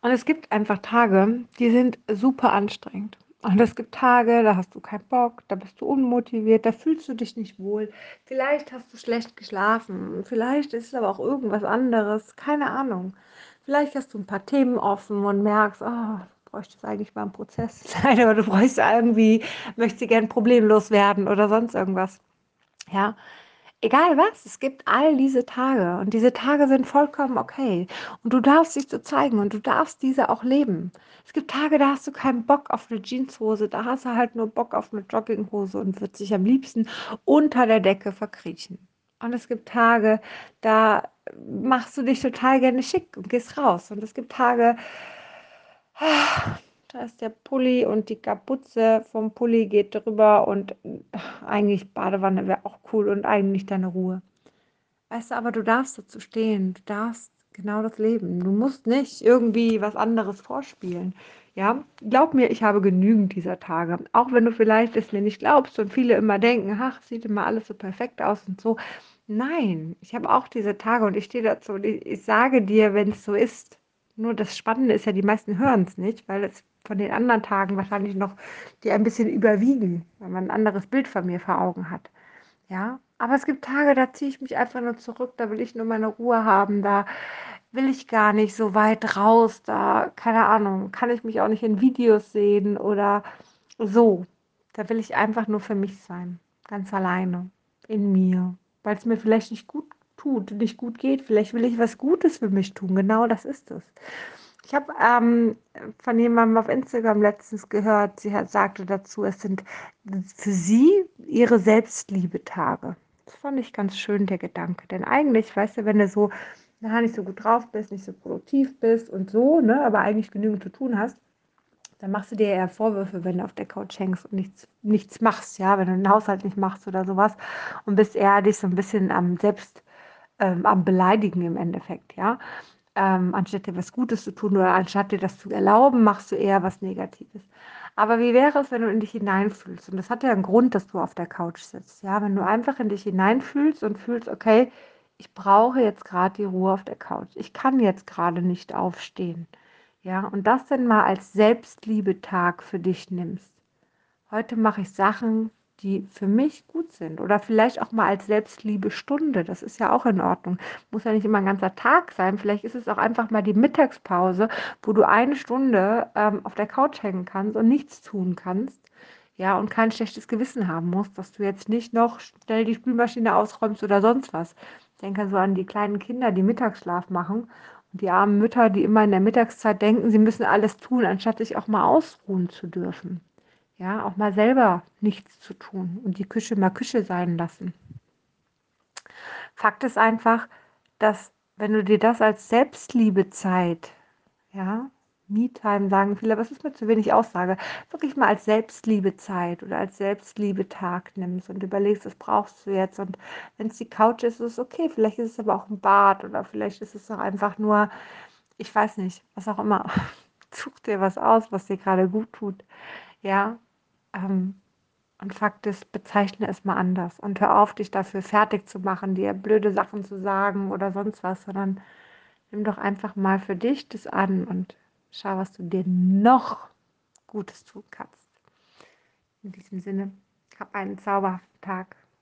Und es gibt einfach Tage, die sind super anstrengend. Und es gibt Tage, da hast du keinen Bock, da bist du unmotiviert, da fühlst du dich nicht wohl. Vielleicht hast du schlecht geschlafen, vielleicht ist es aber auch irgendwas anderes, keine Ahnung. Vielleicht hast du ein paar Themen offen und merkst, oh, bräuchte es eigentlich mal einen Prozess sein oder du bräuchst irgendwie, möchtest gerne problemlos werden oder sonst irgendwas. Ja, Egal was, es gibt all diese Tage und diese Tage sind vollkommen okay. Und du darfst dich so zeigen und du darfst diese auch leben. Es gibt Tage, da hast du keinen Bock auf eine Jeanshose, da hast du halt nur Bock auf eine Jogginghose und wird sich am liebsten unter der Decke verkriechen. Und es gibt Tage, da machst du dich total gerne schick und gehst raus. Und es gibt Tage, da ist der Pulli und die Kapuze vom Pulli geht drüber und ach, eigentlich Badewanne wäre auch cool und eigentlich deine Ruhe. Weißt du, aber du darfst dazu stehen, du darfst genau das leben. Du musst nicht irgendwie was anderes vorspielen. Ja, glaub mir, ich habe genügend dieser Tage. Auch wenn du vielleicht es mir nicht glaubst und viele immer denken, ach, sieht immer alles so perfekt aus und so. Nein, ich habe auch diese Tage und ich stehe dazu und ich, ich sage dir, wenn es so ist. Nur das Spannende ist ja, die meisten hören es nicht, weil es von den anderen Tagen wahrscheinlich noch, die ein bisschen überwiegen, wenn man ein anderes Bild von mir vor Augen hat. Ja, aber es gibt Tage, da ziehe ich mich einfach nur zurück, da will ich nur meine Ruhe haben, da will ich gar nicht so weit raus, da, keine Ahnung, kann ich mich auch nicht in Videos sehen oder so. Da will ich einfach nur für mich sein, ganz alleine, in mir, weil es mir vielleicht nicht gut tut, nicht gut geht. Vielleicht will ich was Gutes für mich tun. Genau das ist es. Ich habe ähm, von jemandem auf Instagram letztens gehört, sie hat, sagte dazu, es sind für sie ihre Selbstliebe-Tage. Das fand ich ganz schön, der Gedanke. Denn eigentlich, weißt du, wenn du so na, nicht so gut drauf bist, nicht so produktiv bist und so, ne, aber eigentlich genügend zu tun hast, dann machst du dir eher Vorwürfe, wenn du auf der Couch hängst und nichts, nichts machst, ja, wenn du den Haushalt nicht machst oder sowas und bist eher dich so ein bisschen am Selbst, ähm, am Beleidigen im Endeffekt, ja ähm, anstatt dir was Gutes zu tun oder anstatt dir das zu erlauben, machst du eher was Negatives. Aber wie wäre es, wenn du in dich hineinfühlst? Und das hat ja einen Grund, dass du auf der Couch sitzt. Ja, wenn du einfach in dich hineinfühlst und fühlst, okay, ich brauche jetzt gerade die Ruhe auf der Couch. Ich kann jetzt gerade nicht aufstehen. Ja, und das dann mal als Selbstliebetag für dich nimmst. Heute mache ich Sachen, die für mich gut sind. Oder vielleicht auch mal als Selbstliebe-Stunde. Das ist ja auch in Ordnung. Muss ja nicht immer ein ganzer Tag sein. Vielleicht ist es auch einfach mal die Mittagspause, wo du eine Stunde ähm, auf der Couch hängen kannst und nichts tun kannst. Ja, und kein schlechtes Gewissen haben musst, dass du jetzt nicht noch schnell die Spülmaschine ausräumst oder sonst was. Ich denke so an die kleinen Kinder, die Mittagsschlaf machen und die armen Mütter, die immer in der Mittagszeit denken, sie müssen alles tun, anstatt sich auch mal ausruhen zu dürfen. Ja, auch mal selber nichts zu tun und die Küche mal Küche sein lassen. Fakt ist einfach, dass wenn du dir das als Selbstliebezeit, ja, Me-Time sagen viele, aber es ist mir zu wenig Aussage, wirklich mal als Selbstliebezeit oder als Selbstliebetag nimmst und überlegst, was brauchst du jetzt und wenn es die Couch ist, ist es okay, vielleicht ist es aber auch ein Bad oder vielleicht ist es auch einfach nur, ich weiß nicht, was auch immer. Such dir was aus, was dir gerade gut tut. Ja, ähm, und Fakt ist, bezeichne es mal anders und hör auf, dich dafür fertig zu machen, dir blöde Sachen zu sagen oder sonst was, sondern nimm doch einfach mal für dich das an und schau, was du dir noch Gutes tun kannst. In diesem Sinne, hab einen zauberhaften Tag.